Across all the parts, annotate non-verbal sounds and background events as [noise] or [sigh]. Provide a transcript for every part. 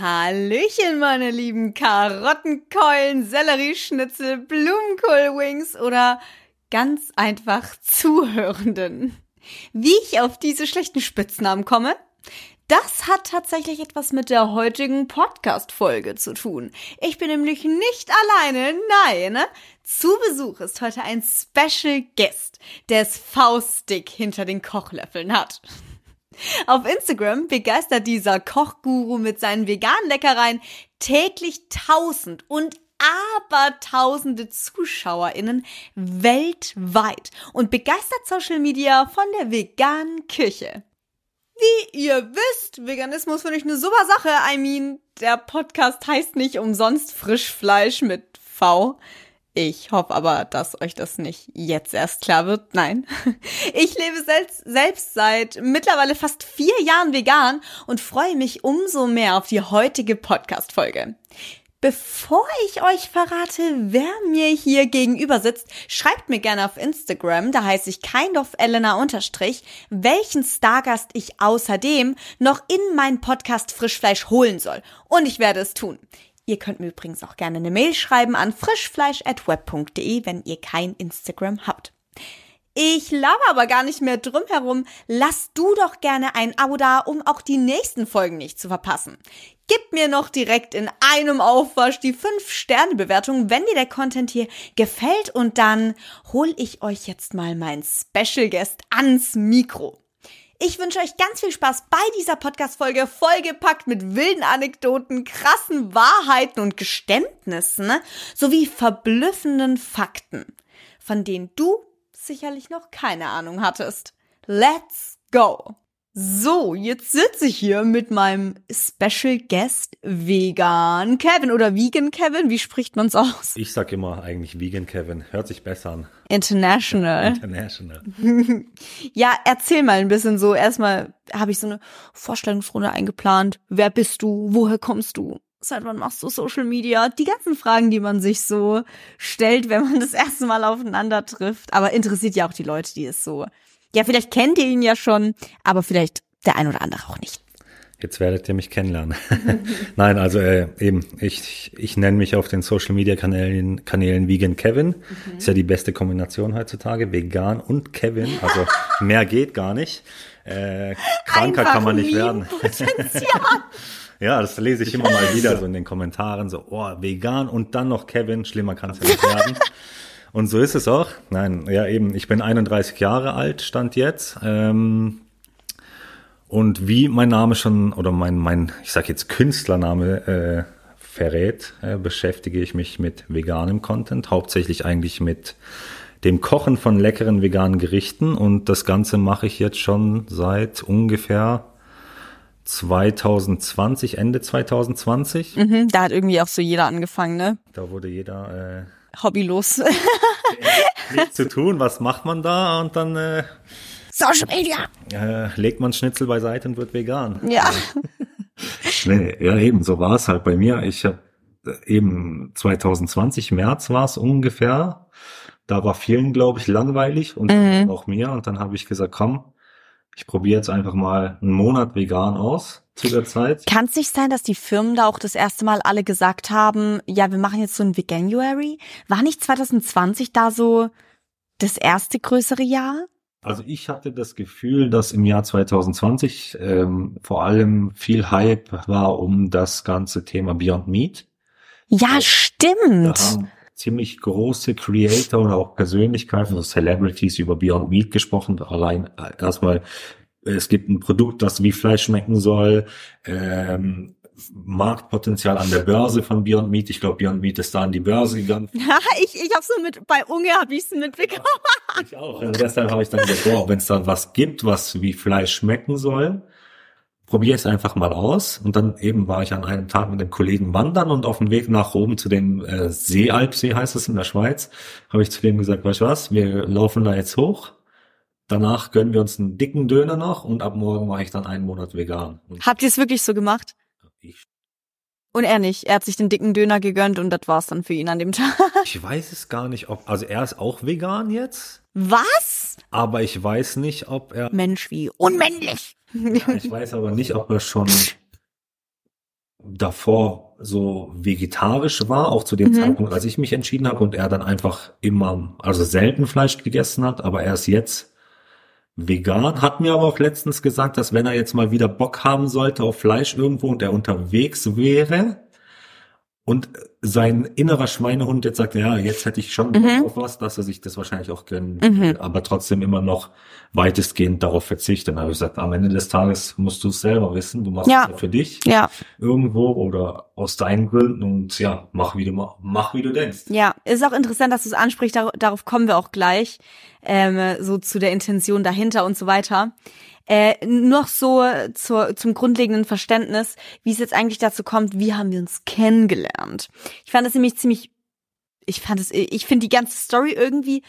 Hallöchen, meine lieben Karottenkeulen, Sellerieschnitzel, Blumenkohlwings oder ganz einfach Zuhörenden. Wie ich auf diese schlechten Spitznamen komme? Das hat tatsächlich etwas mit der heutigen Podcast-Folge zu tun. Ich bin nämlich nicht alleine, nein. Zu Besuch ist heute ein Special Guest, der es faustdick hinter den Kochlöffeln hat. Auf Instagram begeistert dieser Kochguru mit seinen veganen Leckereien täglich tausend und abertausende ZuschauerInnen weltweit und begeistert Social Media von der veganen Küche. Wie ihr wisst, Veganismus finde ich eine super Sache. I mean, der Podcast heißt nicht umsonst Frischfleisch mit V. Ich hoffe aber, dass euch das nicht jetzt erst klar wird. Nein. [laughs] Ich lebe selbst, selbst seit mittlerweile fast vier Jahren vegan und freue mich umso mehr auf die heutige Podcast-Folge. Bevor ich euch verrate, wer mir hier gegenüber sitzt, schreibt mir gerne auf Instagram, da heiße ich kindofelena unterstrich, welchen Stargast ich außerdem noch in meinen Podcast Frischfleisch holen soll. Und ich werde es tun. Ihr könnt mir übrigens auch gerne eine Mail schreiben an frischfleisch.web.de, wenn ihr kein Instagram habt. Ich laber aber gar nicht mehr drum herum. Lass du doch gerne ein Abo da, um auch die nächsten Folgen nicht zu verpassen. Gib mir noch direkt in einem Aufwasch die 5-Sterne-Bewertung, wenn dir der Content hier gefällt und dann hol ich euch jetzt mal meinen Special Guest ans Mikro. Ich wünsche euch ganz viel Spaß bei dieser Podcast-Folge, vollgepackt mit wilden Anekdoten, krassen Wahrheiten und Geständnissen sowie verblüffenden Fakten, von denen du sicherlich noch keine Ahnung hattest. Let's go! So, jetzt sitze ich hier mit meinem Special Guest Vegan Kevin oder Vegan Kevin. Wie spricht man's aus? Ich sag immer eigentlich Vegan Kevin. Hört sich besser an. International. [laughs] International. [laughs] ja, erzähl mal ein bisschen so. Erstmal habe ich so eine Vorstellungsrunde eingeplant. Wer bist du? Woher kommst du? Seit wann machst du Social Media? Die ganzen Fragen, die man sich so stellt, wenn man das erste Mal aufeinander trifft. Aber interessiert ja auch die Leute, die es so ja, vielleicht kennt ihr ihn ja schon, aber vielleicht der ein oder andere auch nicht. Jetzt werdet ihr mich kennenlernen. [laughs] Nein, also äh, eben, ich, ich nenne mich auf den Social Media Kanälen, Kanälen Vegan Kevin. Mhm. Ist ja die beste Kombination heutzutage, vegan und Kevin. Also [laughs] mehr geht gar nicht. Äh, kranker Einfach kann man nicht werden. [laughs] ja, das lese ich immer mal wieder so in den Kommentaren, so, oh, vegan und dann noch Kevin, schlimmer kann es ja nicht werden. Und so ist es auch. Nein, ja eben, ich bin 31 Jahre alt, stand jetzt. Ähm, und wie mein Name schon, oder mein, mein ich sag jetzt Künstlername äh, verrät, äh, beschäftige ich mich mit veganem Content, hauptsächlich eigentlich mit dem Kochen von leckeren veganen Gerichten. Und das Ganze mache ich jetzt schon seit ungefähr 2020, Ende 2020. Mhm, da hat irgendwie auch so jeder angefangen, ne? Da wurde jeder äh, hobbylos. [laughs] Nichts zu tun, was macht man da? Und dann äh, Social Media. Äh, legt man Schnitzel beiseite und wird vegan. Ja. [laughs] nee, ja, eben, so war es halt bei mir. Ich habe eben 2020, März war es ungefähr. Da war vielen, glaube ich, langweilig und mhm. auch mir. Und dann habe ich gesagt, komm, ich probiere jetzt einfach mal einen Monat vegan aus zu der Zeit. Kann es nicht sein, dass die Firmen da auch das erste Mal alle gesagt haben, ja, wir machen jetzt so ein Veganuary? War nicht 2020 da so das erste größere Jahr? Also ich hatte das Gefühl, dass im Jahr 2020 ähm, vor allem viel Hype war um das ganze Thema Beyond Meat. Ja, also, stimmt. Da haben ziemlich große Creator oder auch Persönlichkeiten, also Celebrities über Beyond Meat gesprochen. Allein äh, erstmal es gibt ein Produkt, das wie Fleisch schmecken soll, ähm, Marktpotenzial an der Börse von Beyond Meat. Ich glaube, Beyond Meat ist da an die Börse gegangen. Ja, [laughs] ich, ich habe so mit, bei Unge habe ich es mitbekommen. ich auch. Und deshalb habe ich dann gedacht, wow, wenn es da was gibt, was wie Fleisch schmecken soll, probiere es einfach mal aus. Und dann eben war ich an einem Tag mit einem Kollegen wandern und auf dem Weg nach oben zu dem äh, Seealpsee heißt es in der Schweiz, habe ich zu dem gesagt, weißt du was, wir laufen da jetzt hoch Danach gönnen wir uns einen dicken Döner noch und ab morgen mache ich dann einen Monat vegan. Und Habt ihr es wirklich so gemacht? Ich. Und er nicht. Er hat sich den dicken Döner gegönnt und das war's dann für ihn an dem Tag. [laughs] Ich weiß es gar nicht, ob, also er ist auch vegan jetzt. Was? Aber ich weiß nicht, ob er. Mensch, wie unmännlich. Ja, ich weiß aber nicht, ob er schon davor so vegetarisch war, auch zu dem Mhm. Zeitpunkt, als ich mich entschieden habe und er dann einfach immer, also selten Fleisch gegessen hat, aber er ist jetzt vegan, hat mir aber auch letztens gesagt, dass wenn er jetzt mal wieder Bock haben sollte auf Fleisch irgendwo und er unterwegs wäre und sein innerer Schweinehund jetzt sagt, ja, jetzt hätte ich schon Mhm. auf was, dass er sich das wahrscheinlich auch gönnen Mhm. aber trotzdem immer noch weitestgehend darauf verzichtet. Dann habe ich gesagt, am Ende des Tages musst du es selber wissen, du machst Ja. es ja für dich Ja, irgendwo oder aus deinen Gründen und ja, mach wie du ma- mach wie du denkst. ja. Ist auch interessant, dass du es ansprichst. Dar darauf kommen wir auch gleich. Ähm, so zu der Intention dahinter und so weiter. Äh, noch so zur, zum grundlegenden Verständnis, wie es jetzt eigentlich dazu kommt, wie haben wir uns kennengelernt. Ich fand es nämlich ziemlich, ich fand es, ich finde die ganze Story irgendwie,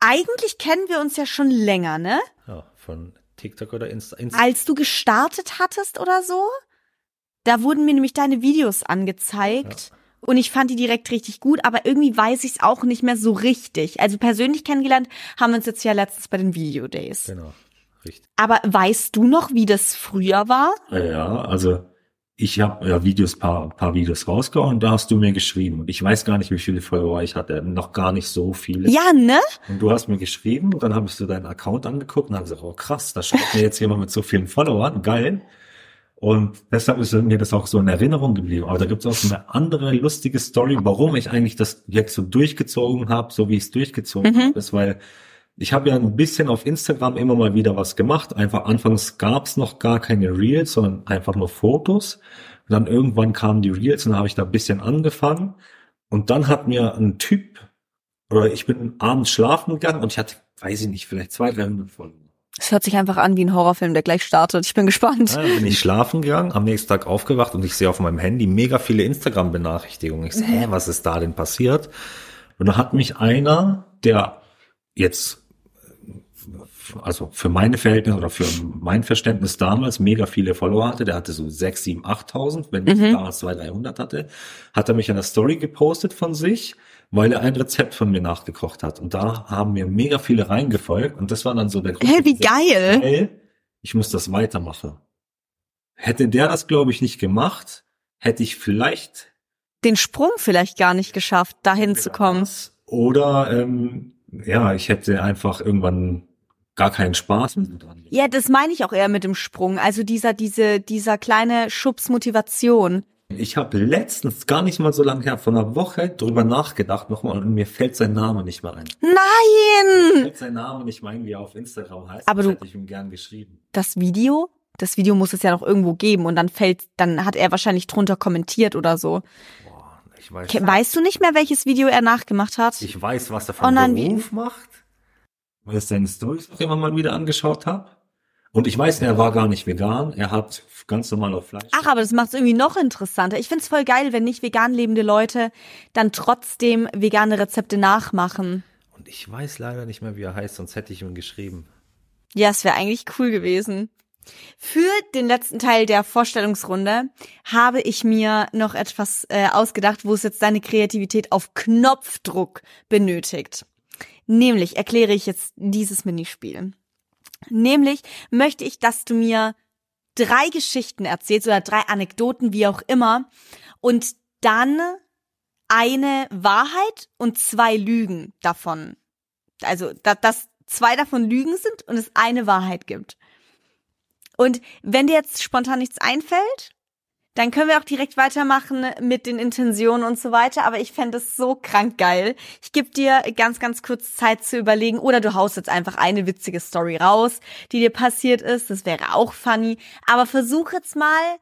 eigentlich kennen wir uns ja schon länger, ne? Ja, von TikTok oder Insta. Insta. Als du gestartet hattest oder so, da wurden mir nämlich deine Videos angezeigt. Und ich fand die direkt richtig gut, aber irgendwie weiß ich es auch nicht mehr so richtig. Also persönlich kennengelernt haben wir uns jetzt ja letztens bei den Video Days. Genau, richtig. Aber weißt du noch, wie das früher war? Ja, also ich habe ja Videos, paar, paar Videos rausgehauen und da hast du mir geschrieben. Und ich weiß gar nicht, wie viele Follower ich hatte. Noch gar nicht so viele. Ja, ne? Und du hast mir geschrieben und dann habe ich so deinen Account angeguckt und habe gesagt, oh krass, da schreibt mir jetzt jemand mit so vielen Followern, geil. Und deshalb ist mir das auch so in Erinnerung geblieben. Aber da gibt es auch eine andere lustige Story, warum ich eigentlich das jetzt so durchgezogen habe, so wie ich es durchgezogen Mhm. habe, ist, weil ich habe ja ein bisschen auf Instagram immer mal wieder was gemacht. Einfach anfangs gab es noch gar keine Reels, sondern einfach nur Fotos. Und dann irgendwann kamen die Reels und dann habe ich da ein bisschen angefangen. Und dann hat mir ein Typ, oder ich bin abends schlafen gegangen und ich hatte, weiß ich nicht, vielleicht zwei, drei hundert Folgen. Es hört sich einfach an wie ein Horrorfilm, der gleich startet. Ich bin gespannt. Ja, dann bin ich schlafen gegangen, am nächsten Tag aufgewacht und ich sehe auf meinem Handy mega viele Instagram-Benachrichtigungen. Ich so, hä, was ist da denn passiert? Und da hat mich einer, der jetzt, also für meine Verhältnisse oder für mein Verständnis damals mega viele Follower hatte, der hatte so 6, 7, 8.000, wenn ich damals 200, 300 hatte, hat er mich an der Story gepostet von sich, weil er ein Rezept von mir nachgekocht hat. Und da haben mir mega viele reingefolgt und das war dann so der Grund. Hä, wie geil. Geil, ich muss das weitermachen. Hätte der das, glaube ich, nicht gemacht, hätte ich vielleicht Den Sprung vielleicht gar nicht geschafft, dahin zu kommen. oder ähm, ja, ich hätte einfach irgendwann gar keinen Spaß mehr dran. Ja, das meine ich auch eher mit dem Sprung. Also dieser, diese, dieser kleine Schubs Motivation. Ich habe letztens gar nicht mal so lange her, von einer Woche drüber nachgedacht nochmal und mir fällt sein Name nicht mehr ein. Mir Nein! fällt sein Name nicht mehr ein, wie er auf Instagram heißt. Aber das du- hätte ich ihm gern geschrieben. Das Video? Das Video muss es ja noch irgendwo geben und dann fällt, dann hat er wahrscheinlich drunter kommentiert oder so. Boah, ich weiß, Ke- Weißt du nicht mehr, welches Video er nachgemacht hat? ich weiß, was er Oh von wie- Beruf macht, weil ich seine Storys auch immer mal wieder angeschaut habe. Und ich weiß, er war gar nicht vegan, er hat ganz normal auf Fleisch. Ach, aber das macht es irgendwie noch interessanter. Ich find's voll geil, wenn nicht vegan lebende Leute dann trotzdem vegane Rezepte nachmachen. Und ich weiß leider nicht mehr, wie er heißt, sonst hätte ich ihm geschrieben. Ja, es wäre eigentlich cool gewesen. Für den letzten Teil der Vorstellungsrunde habe ich mir noch etwas äh, ausgedacht, wo es jetzt deine Kreativität auf Knopfdruck benötigt. Nämlich erkläre ich jetzt dieses Minispiel. Nämlich möchte ich, dass du mir drei Geschichten erzählst oder drei Anekdoten, wie auch immer, und dann eine Wahrheit und zwei Lügen davon. Also, da, dass zwei davon Lügen sind und es eine Wahrheit gibt. Und wenn dir jetzt spontan nichts einfällt, dann können wir auch direkt weitermachen mit den Intentionen und so weiter. Aber ich fände es so krank geil. Ich gebe dir ganz, ganz kurz Zeit zu überlegen. Oder du haust jetzt einfach eine witzige Story raus, die dir passiert ist. Das wäre auch funny. Aber versuch jetzt mal,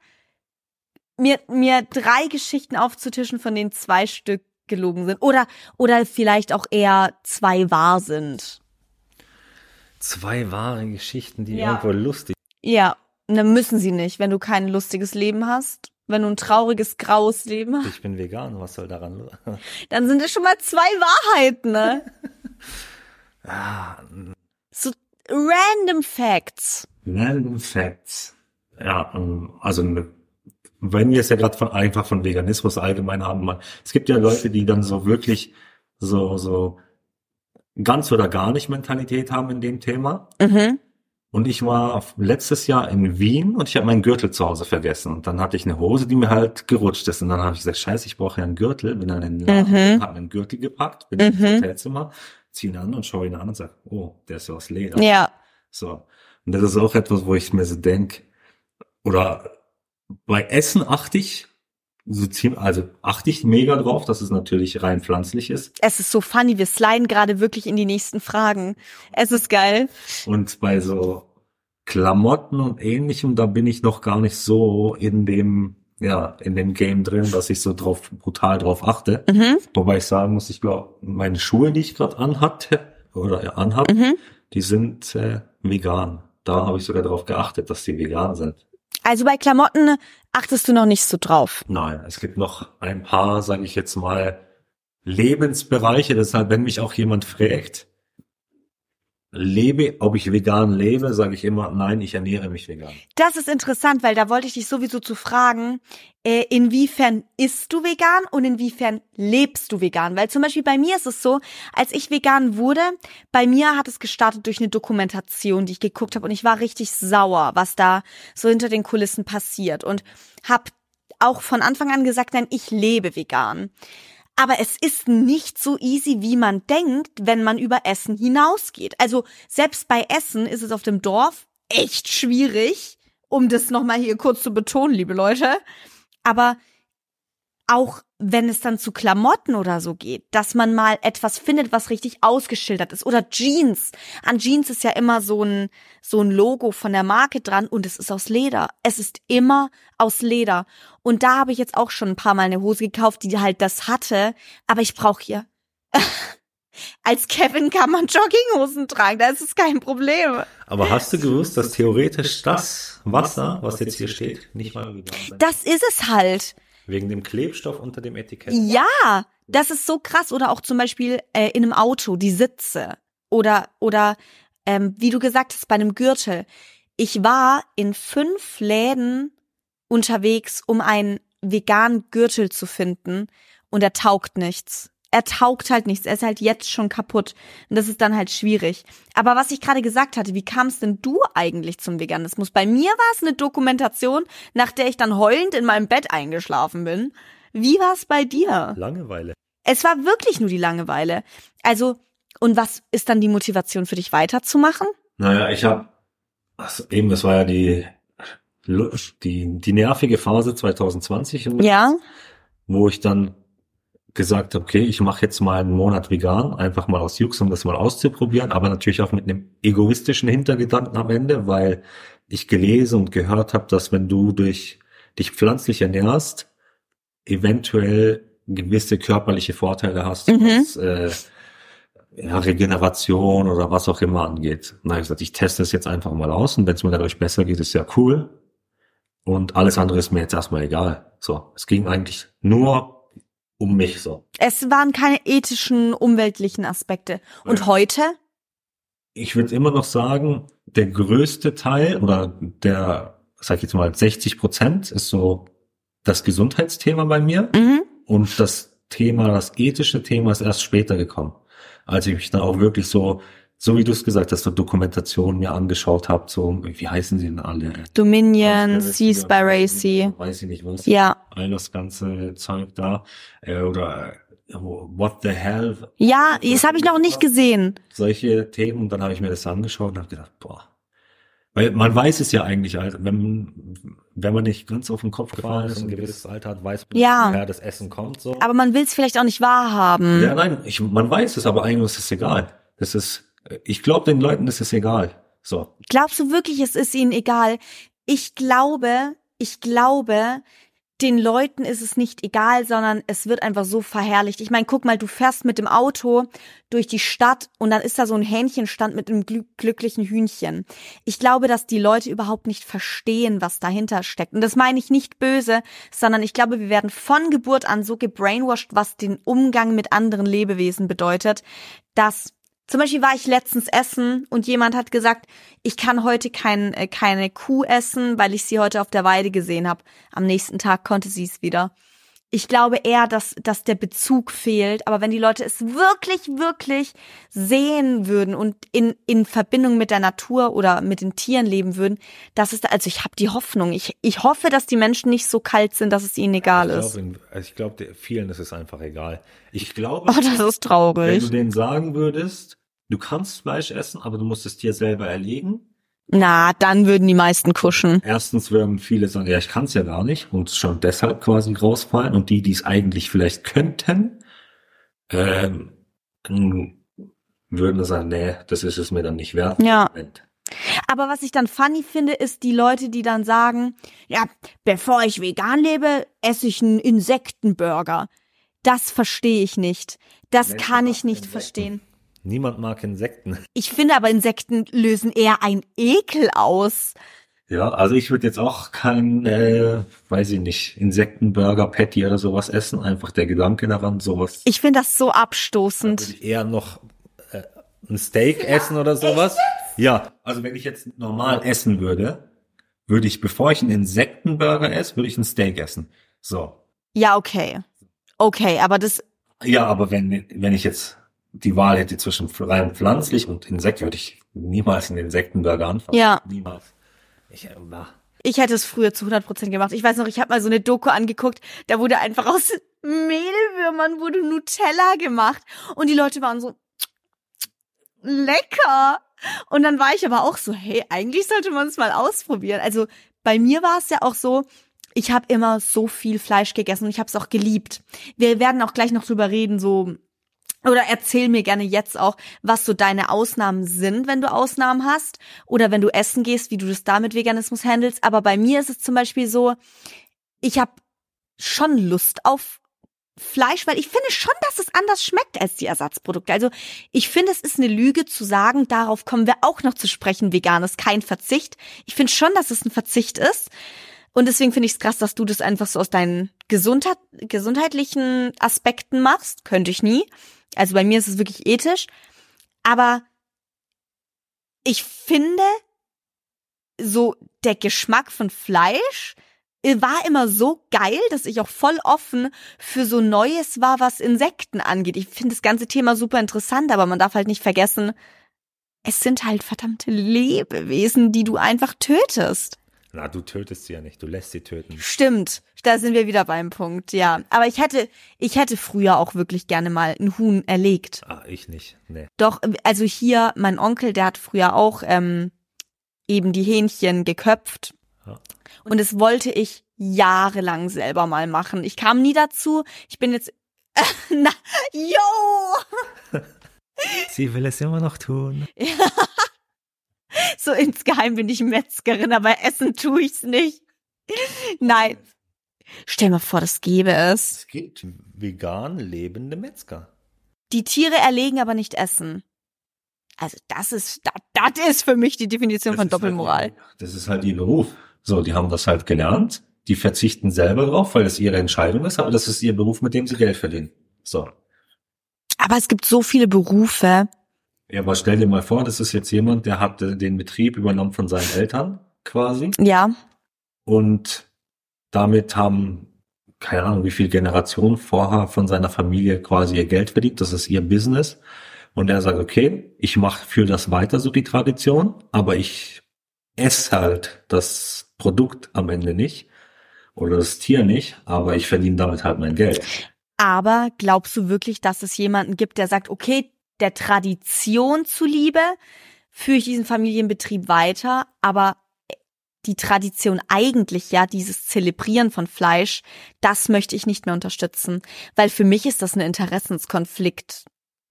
mir, mir drei Geschichten aufzutischen, von denen zwei Stück gelogen sind. Oder, oder vielleicht auch eher zwei wahr sind. Zwei wahre Geschichten, die Ja. irgendwo lustig Ja, und dann müssen sie nicht, wenn du kein lustiges Leben hast. Wenn du ein trauriges, graues Leben hast, Ich bin vegan, was soll daran? [laughs] dann sind es schon mal zwei Wahrheiten, ne? [laughs] ah, So random Facts. Random Facts. Ja, ähm, also ne- wenn wir es ja gerade von, einfach von Veganismus allgemein haben, man, es gibt ja Leute, die dann so wirklich so so ganz oder gar nicht Mentalität haben in dem Thema. Mhm. Und ich war letztes Jahr in Wien und ich habe meinen Gürtel zu Hause vergessen. Und dann hatte ich eine Hose, die mir halt gerutscht ist. Und dann habe ich gesagt, scheiße, ich brauche ja einen Gürtel. Bin dann in den Laden, Mhm. habe einen Gürtel gepackt, bin ins Hotelzimmer, ziehe ihn an und schaue ihn an und sage, oh, der ist ja aus Leder. Ja. So. Und das ist auch etwas, wo ich mir so denk, oder bei Essen achte ich, so ziemlich, also achte ich mega drauf, dass es natürlich rein pflanzlich ist. Es ist so funny, wir sliden gerade wirklich in die nächsten Fragen. Es ist geil. Und bei so Klamotten und ähnlichem, da bin ich noch gar nicht so in dem, ja, in dem Game drin, dass ich so drauf, brutal drauf achte. Mhm. Wobei ich sagen muss, ich glaube, meine Schuhe, die ich gerade anhatte, oder ja, anhab, Mhm. die sind äh, vegan. Da habe ich sogar darauf geachtet, dass die vegan sind. Also bei Klamotten achtest du noch nicht so drauf. Nein, es gibt noch ein paar, sage ich jetzt mal, Lebensbereiche. Deshalb, wenn mich auch jemand fragt, lebe, ob ich vegan lebe, sage ich immer, nein, ich ernähre mich vegan. Das ist interessant, weil da wollte ich dich sowieso zu fragen, äh, inwiefern isst du vegan und inwiefern lebst du vegan? Weil zum Beispiel bei mir ist es so, als ich vegan wurde, bei mir hat es gestartet durch eine Dokumentation, die ich geguckt habe und ich war richtig sauer, was da so hinter den Kulissen passiert und habe auch von Anfang an gesagt, nein, ich lebe vegan. Aber es ist nicht so easy, wie man denkt, wenn man über Essen hinausgeht. Also selbst bei Essen ist es auf dem Dorf echt schwierig, um das nochmal hier kurz zu betonen, liebe Leute. Aber auch wenn es dann zu Klamotten oder so geht, dass man mal etwas findet, was richtig ausgeschildert ist. Oder Jeans. An Jeans ist ja immer so ein, so ein Logo von der Marke dran und es ist aus Leder. Es ist immer aus Leder. Und da habe ich jetzt auch schon ein paar Mal eine Hose gekauft, die halt das hatte. Aber ich brauche hier. [laughs] Als Kevin kann man Jogginghosen tragen, da ist es kein Problem. Aber hast du gewusst, dass theoretisch das Wasser, was jetzt hier steht, nicht mal vegan Das ist es halt. Wegen dem Klebstoff unter dem Etikett. Ja, das ist so krass. Oder auch zum Beispiel äh, in einem Auto, die Sitze. Oder, oder ähm, wie du gesagt hast, bei einem Gürtel. Ich war in fünf Läden unterwegs, um einen veganen Gürtel zu finden. Und er taugt nichts. Er taugt halt nichts. Er ist halt jetzt schon kaputt. Und das ist dann halt schwierig. Aber was ich gerade gesagt hatte, wie kamst denn du eigentlich zum Veganismus? Bei mir war es eine Dokumentation, nach der ich dann heulend in meinem Bett eingeschlafen bin. Wie war es bei dir? Langeweile. Es war wirklich nur die Langeweile. Also, und was ist dann die Motivation für dich weiterzumachen? Naja, ich habe, also eben, das war ja die, die, die nervige Phase 2020, Ja. wo ich dann gesagt habe, okay, ich mache jetzt mal einen Monat vegan, einfach mal aus Jux, um das mal auszuprobieren, aber natürlich auch mit einem egoistischen Hintergedanken am Ende, weil ich gelesen und gehört habe, dass wenn du durch dich pflanzlich ernährst, eventuell gewisse körperliche Vorteile hast, Mhm. was äh, ja, Regeneration oder was auch immer angeht. Na, ich gesagt, ich teste es jetzt einfach mal aus und wenn es mir dadurch besser geht, ist ja cool. Und alles andere ist mir jetzt erstmal egal. So, es ging eigentlich nur um mich so. Es waren keine ethischen, umweltlichen Aspekte. Und Ja. heute? Ich würde immer noch sagen, der größte Teil oder der, sag ich jetzt mal, 60 Prozent ist so das Gesundheitsthema bei mir. Mhm. Und das Thema, das ethische Thema ist erst später gekommen. Als ich mich dann auch wirklich so, so wie du es gesagt hast, so Dokumentationen mir angeschaut habe, so, wie heißen sie denn alle? Dominion, Conspiracy, Seaspiracy. Weiß ich nicht was. Ja. All das ganze Zeug da. Äh, oder äh, What the hell? Ja, das habe ich noch nicht gesehen. Solche Themen. Und dann habe ich mir das angeschaut und habe gedacht, boah. Weil man weiß es ja eigentlich, also wenn, wenn man nicht ganz auf den Kopf gefallen ist und ein gewisses Alter hat, weiß man, Ja. woher das Essen kommt. So. Aber man will es vielleicht auch nicht wahrhaben. Ja, nein, ich, man weiß es, aber eigentlich ist es egal. Das ist, ich glaube den Leuten ist es egal. So. Glaubst du wirklich, es ist ihnen egal? Ich glaube, ich glaube, den Leuten ist es nicht egal, sondern es wird einfach so verherrlicht. Ich meine, guck mal, du fährst mit dem Auto durch die Stadt und dann ist da so ein Hähnchenstand mit einem glü glücklichen Hühnchen. Ich glaube, dass die Leute überhaupt nicht verstehen, was dahinter steckt. Und das meine ich nicht böse, sondern ich glaube, wir werden von Geburt an so gebrainwashed, was den Umgang mit anderen Lebewesen bedeutet, dass zum Beispiel war ich letztens essen und jemand hat gesagt, ich kann heute kein, äh, keine Kuh essen, weil ich sie heute auf der Weide gesehen habe. Am nächsten Tag konnte sie es wieder. Ich glaube eher, dass, dass der Bezug fehlt. Aber wenn die Leute es wirklich, wirklich sehen würden und in, in Verbindung mit der Natur oder mit den Tieren leben würden, das ist, also ich habe die Hoffnung. Ich, ich hoffe, dass die Menschen nicht so kalt sind, dass es ihnen egal ich ist. Also ich glaube, vielen ist es einfach egal. Ich glaube, Oh, das ist wenn traurig. du denen sagen würdest, du kannst Fleisch essen, aber du musst es dir selber erlegen. Na, dann würden die meisten kuschen. Erstens würden viele sagen, ja, ich kann es ja gar nicht und schon deshalb quasi rausfallen. Und die, die es eigentlich vielleicht könnten, ähm, würden sagen, nee, das ist es mir dann nicht wert. Ja. Aber was ich dann funny finde, ist die Leute, die dann sagen, ja, bevor ich vegan lebe, esse ich einen Insektenburger. Das verstehe ich nicht. Das Menschen kann ich nicht verstehen. Niemand mag Insekten. [laughs] Ich finde aber Insekten lösen eher ein Ekel aus. Ja, also ich würde jetzt auch kein, äh, weiß ich nicht, Insektenburger, Patty oder sowas essen. Einfach der Gedanke daran, sowas. Ich finde das so würde abstoßend. ich eher noch äh, ein Steak essen oder sowas. Ja, also wenn ich jetzt normal essen würde, würde ich, bevor ich einen Insektenburger esse, würde ich ein Steak essen. So. Ja, okay. Okay, aber das, Ja, aber wenn, wenn ich jetzt die Wahl hätte zwischen rein pflanzlich und Insekt, würde ich niemals einen Insektenburger anfangen. Ja. Niemals. Ich, äh, na. ich hätte es früher zu 100% gemacht. Ich weiß noch, ich habe mal so eine Doku angeguckt, da wurde einfach aus Mehlwürmern wurde Nutella gemacht und die Leute waren so lecker. Und dann war ich aber auch so, hey, eigentlich sollte man es mal ausprobieren. Also bei mir war es ja auch so, ich habe immer so viel Fleisch gegessen und ich habe es auch geliebt. Wir werden auch gleich noch drüber reden, so oder erzähl mir gerne jetzt auch, was so deine Ausnahmen sind, wenn du Ausnahmen hast. Oder wenn du essen gehst, wie du das da mit Veganismus handelst. Aber bei mir ist es zum Beispiel so, ich habe schon Lust auf Fleisch, weil ich finde schon, dass es anders schmeckt als die Ersatzprodukte. Also ich finde, es ist eine Lüge zu sagen, darauf kommen wir auch noch zu sprechen, vegan ist kein Verzicht. Ich finde schon, dass es ein Verzicht ist. Und deswegen finde ich es krass, dass du das einfach so aus deinen Gesundheit, gesundheitlichen Aspekten machst. Könnte ich nie. Also bei mir ist es wirklich ethisch. Aber ich finde, so der Geschmack von Fleisch war immer so geil, dass ich auch voll offen für so Neues war, was Insekten angeht. Ich finde das ganze Thema super interessant, aber man darf halt nicht vergessen, es sind halt verdammte Lebewesen, die du einfach tötest. Na, du tötest sie ja nicht, du lässt sie töten. Stimmt, da sind wir wieder beim Punkt, ja. Aber ich hätte, ich hätte früher auch wirklich gerne mal ein Huhn erlegt. Ah, ich nicht. Nee. Doch, also hier, mein Onkel, der hat früher auch ähm, eben die Hähnchen geköpft. Ja. Und das wollte ich jahrelang selber mal machen. Ich kam nie dazu. Ich bin jetzt. [laughs] Na, yo! [laughs] Sie will es immer noch tun. [laughs] So insgeheim bin ich Metzgerin, aber essen tue ich's nicht. Nein. Stell mir vor, das gäbe es. Es gibt vegan lebende Metzger. Die Tiere erlegen, aber nicht essen. Also das ist, das, das ist für mich die Definition von Das ist Doppelmoral. Halt, das ist halt ihr Beruf. So, die haben das halt gelernt. Die verzichten selber drauf, weil das ihre Entscheidung ist, aber das ist ihr Beruf, mit dem sie Geld verdienen. So. Aber es gibt so viele Berufe. Ja, aber stell dir mal vor, das ist jetzt jemand, der hat äh, den Betrieb übernommen von seinen Eltern quasi Ja, und damit haben keine Ahnung, wie viele Generationen vorher von seiner Familie quasi ihr Geld verdient. Das ist ihr Business. Und er sagt, okay, ich mache für das weiter so die Tradition, aber ich esse halt das Produkt am Ende nicht oder das Tier nicht, aber ich verdiene damit halt mein Geld. aber glaubst du wirklich, dass es jemanden gibt, der sagt, okay, der Tradition zuliebe führe ich diesen Familienbetrieb weiter, aber die Tradition eigentlich, ja, dieses Zelebrieren von Fleisch, das möchte ich nicht mehr unterstützen. Weil für mich ist das ein Interessenskonflikt,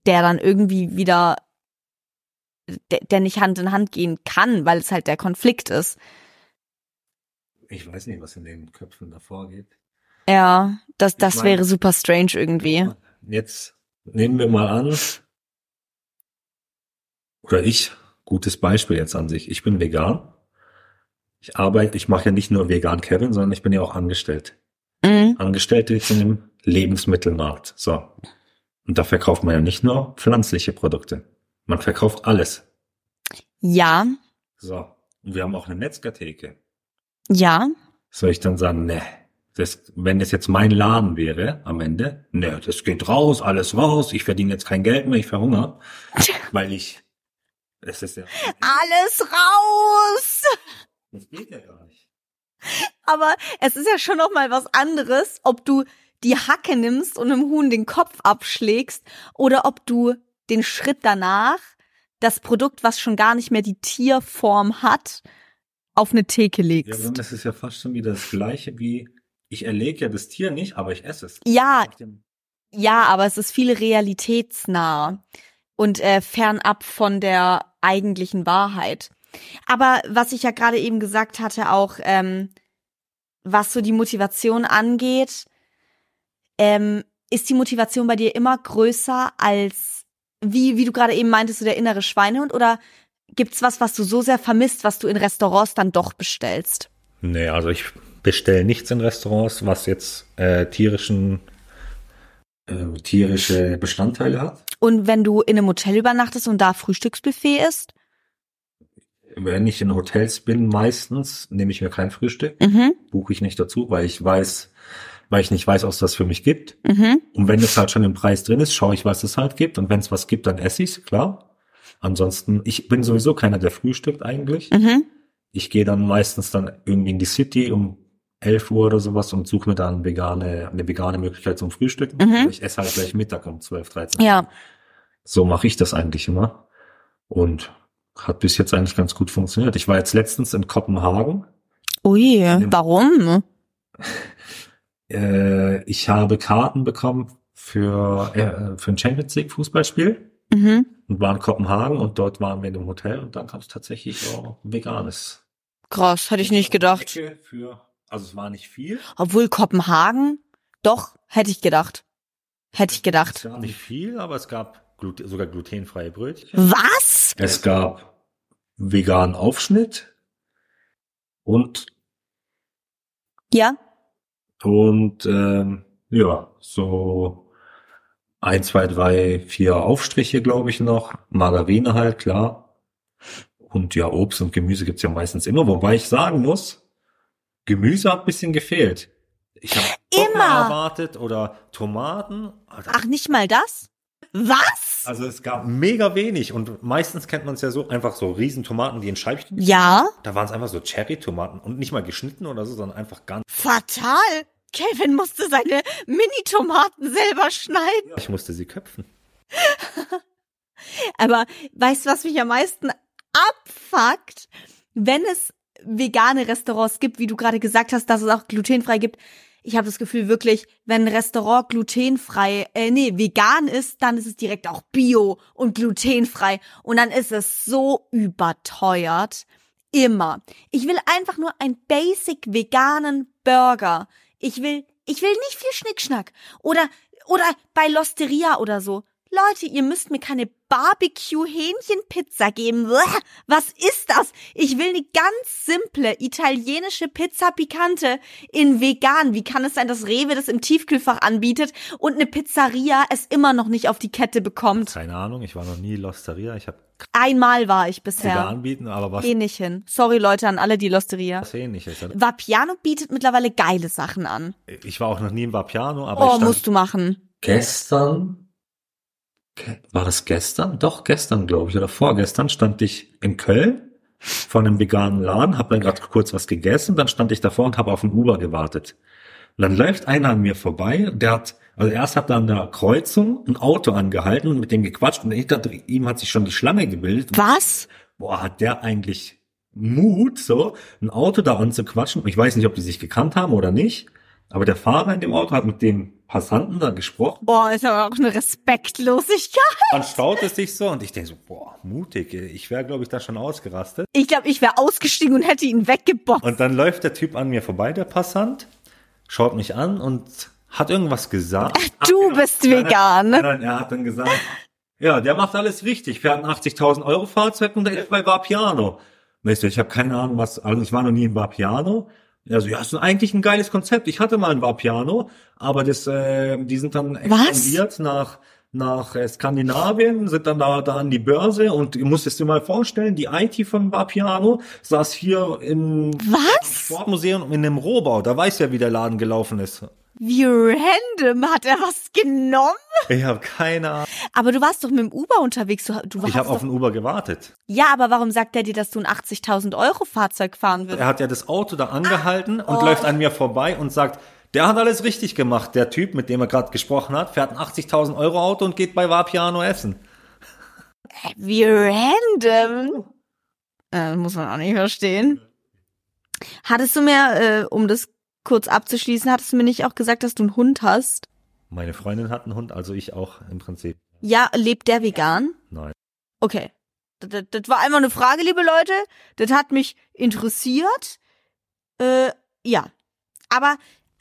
der dann irgendwie wieder, der, der nicht Hand in Hand gehen kann, weil es halt der Konflikt ist. Ich weiß nicht, was in den Köpfen davor geht. Ja, das, das meine- wäre super strange irgendwie. Jetzt nehmen wir mal an, oder ich, gutes Beispiel jetzt an sich. Ich bin vegan. Ich arbeite, ich mache ja nicht nur vegan Kevin, sondern ich bin ja auch angestellt. Mhm. Angestellte jetzt in dem Lebensmittelmarkt. So. Und da verkauft man ja nicht nur pflanzliche Produkte. Man verkauft alles. Ja, So. Und wir haben auch eine Metzgertheke. ja. Soll ich dann sagen, ne, das, wenn das jetzt mein Laden wäre am Ende, ne, das geht raus, alles raus, ich verdiene jetzt kein Geld mehr, ich verhungere, [laughs] weil ich, es ist ja, [laughs] Alles raus! das geht ja gar nicht. Aber es ist ja schon noch mal was anderes, ob du die Hacke nimmst und einem Huhn den Kopf abschlägst oder ob du den Schritt danach das Produkt, was schon gar nicht mehr die Tierform hat, auf eine Theke Ja, legst. und das ist ja fast schon wieder das Gleiche wie, ich erlege ja das Tier nicht, aber ich esse es. Ja, ja, aber es ist viel realitätsnah und äh, fernab von der eigentlichen Wahrheit. Aber was ich ja gerade eben gesagt hatte, auch ähm, was so die Motivation angeht, ähm, ist die Motivation bei dir immer größer als, wie, wie du gerade eben meintest, so der innere Schweinehund? Oder gibt's was, was du so sehr vermisst, was du in Restaurants dann doch bestellst? Nee, also ich bestelle nichts in Restaurants, was jetzt äh, tierischen äh, tierische Bestandteile hat. Und wenn du in einem Hotel übernachtest und da Frühstücksbuffet isst? Wenn ich in Hotels bin, meistens nehme ich mir kein Frühstück, Mhm, buche ich nicht dazu, weil ich weiß, weil ich nicht weiß, was das für mich gibt. mhm. Und wenn es halt schon im Preis drin ist, schaue ich, was es halt gibt. Und wenn es was gibt, dann esse ich klar. Ansonsten, ich bin sowieso keiner, der frühstückt eigentlich. Mhm. Ich gehe dann meistens dann irgendwie in die City um 11 Uhr oder sowas und suche mir dann vegane, eine vegane Möglichkeit zum Frühstücken. Mhm. Ich esse halt gleich Mittag um 12, 13 Ja. So mache ich das eigentlich immer. Und hat bis jetzt eigentlich ganz gut funktioniert. Ich war jetzt letztens in Kopenhagen. Ui, warum? [laughs] Äh, ich habe Karten bekommen für, äh, für ein Champions League Fußballspiel Mhm. und war in Kopenhagen und dort waren wir in einem Hotel und dann gab es tatsächlich auch veganes. Krass, hätte ich nicht gedacht. Für, also es war nicht viel. Obwohl Kopenhagen, doch, hätte ich gedacht. Hätte ich Es gedacht. war nicht viel, aber es gab glut sogar glutenfreie Brötchen. Was? Es gab veganen Aufschnitt und Ja? und ähm, ja, so ein, zwei, drei, vier Aufstriche, glaube ich, noch. Margarine halt, klar. Und ja, Obst und Gemüse gibt's ja meistens immer, wobei ich sagen muss, Gemüse hat ein bisschen gefehlt. Ich habe Immer. erwartet oder Tomaten. Ach, nicht mal das? Was? Also es gab mega wenig und meistens kennt man es ja so, einfach so riesen Tomaten, die in Scheibchen. Ja? Da waren es einfach so Cherry-Tomaten und nicht mal geschnitten oder so, sondern einfach ganz. Fatal. Kevin musste seine Mini-Tomaten selber schneiden. Ich musste sie köpfen. [laughs] Aber weißt du, was mich am meisten abfuckt? Wenn es vegane Restaurants gibt, wie du gerade gesagt hast, dass es auch glutenfrei gibt. Ich habe das Gefühl wirklich, wenn ein Restaurant glutenfrei, äh, nee, vegan ist, dann ist es direkt auch bio und glutenfrei und dann ist es so überteuert. Immer. Ich will einfach nur einen basic veganen Burger. Ich will, ich will nicht viel Schnickschnack. Oder, oder bei Losteria oder so. Leute, ihr müsst mir keine Barbecue-Hähnchen-Pizza geben. Was ist das? Ich will eine ganz simple italienische Pizza Picante in vegan. Wie kann es sein, dass Rewe das im Tiefkühlfach anbietet und eine Pizzeria es immer noch nicht auf die Kette bekommt? Keine Ahnung, ich war noch nie Losteria. Ich habe Einmal war ich sogar bisher. anbieten, aber was Geh nicht hin. Sorry Leute an alle, die Losteria. was ähnliches. Vapiano bietet mittlerweile geile Sachen an. Ich war auch noch nie im Vapiano, aber ich Oh, stand musst du machen. gestern, ge- war das gestern? Doch, gestern, glaube ich, oder vorgestern stand ich in Köln vor einem veganen Laden, habe dann gerade kurz was gegessen, dann stand ich davor und habe auf ein Uber gewartet. Und dann läuft einer an mir vorbei, der hat, also erst hat er an der Kreuzung ein Auto angehalten und mit dem gequatscht und hinter ihm hat sich schon die Schlange gebildet. Was? Boah, hat der eigentlich Mut, so ein Auto da anzuquatschen? Ich weiß nicht, ob die sich gekannt haben oder nicht, aber der Fahrer in dem Auto hat mit dem Passanten da gesprochen. Boah, ist aber auch eine Respektlosigkeit. Dann staut es sich so und ich denke so, boah, mutig. Ich wäre, glaube ich, da schon ausgerastet. Ich glaube, ich wäre ausgestiegen und hätte ihn weggebombt. Und dann läuft der Typ an mir vorbei, der Passant, schaut mich an und hat irgendwas gesagt. Du bist Nein, vegan. Nein, nein, er hat dann gesagt, ja, der macht alles richtig. Fährt ein 80.000 Euro Fahrzeug und der ist bei Vapiano. Weißt du, ich habe keine Ahnung, was, also ich war noch nie in Vapiano. Also ja, ist eigentlich ein geiles Konzept. Ich hatte mal ein Vapiano, aber das, äh, die sind dann Was? expandiert nach nach äh, Skandinavien, sind dann da, da an die Börse und du musst es dir mal vorstellen, die IT von Vapiano saß hier im Was? Sportmuseum in einem Rohbau. Da weiß ja, wie der Laden gelaufen ist. Wie random. Hat er was genommen? Ich habe keine Ahnung. Aber du warst doch mit dem Uber unterwegs. Du, du Ich habe auf den Uber gewartet. Ja, aber warum sagt er dir, dass du ein 80.000 Euro Fahrzeug fahren würdest? Er hat ja das Auto da angehalten und oh. läuft an mir vorbei und sagt, der hat alles richtig gemacht. Der Typ, mit dem er gerade gesprochen hat, fährt ein 80.000 Euro Auto und geht bei Vapiano essen. Wie random. Äh, muss man auch nicht verstehen. Hattest du mir, äh, um das kurz abzuschließen, hattest du mir nicht auch gesagt, dass du einen Hund hast? Meine Freundin hat einen Hund, also ich auch im Prinzip. Ja, lebt der vegan? Nein. Okay. Das, das, das war einmal eine Frage, liebe Leute. Das hat mich interessiert. Äh, ja. Aber,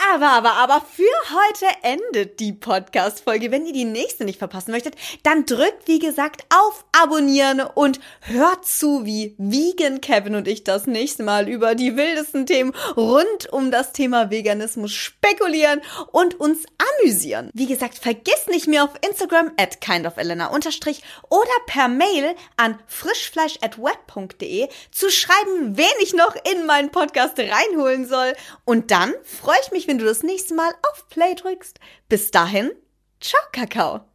aber, aber, aber für heute endet die Podcast-Folge. Wenn ihr die nächste nicht verpassen möchtet, dann drückt, wie gesagt, auf Abonnieren und hört zu, wie Vegan Kevin und ich das nächste Mal über die wildesten Themen rund um das Thema Veganismus spekulieren und uns amüsieren. Wie gesagt, vergiss nicht mehr auf Instagram at kindofelena oder per Mail an frischfleisch zu schreiben, wen ich noch in meinen Podcast reinholen soll. Und dann freue ich mich, wenn du das nächste Mal auf Play drückst. Bis dahin, ciao Kakao.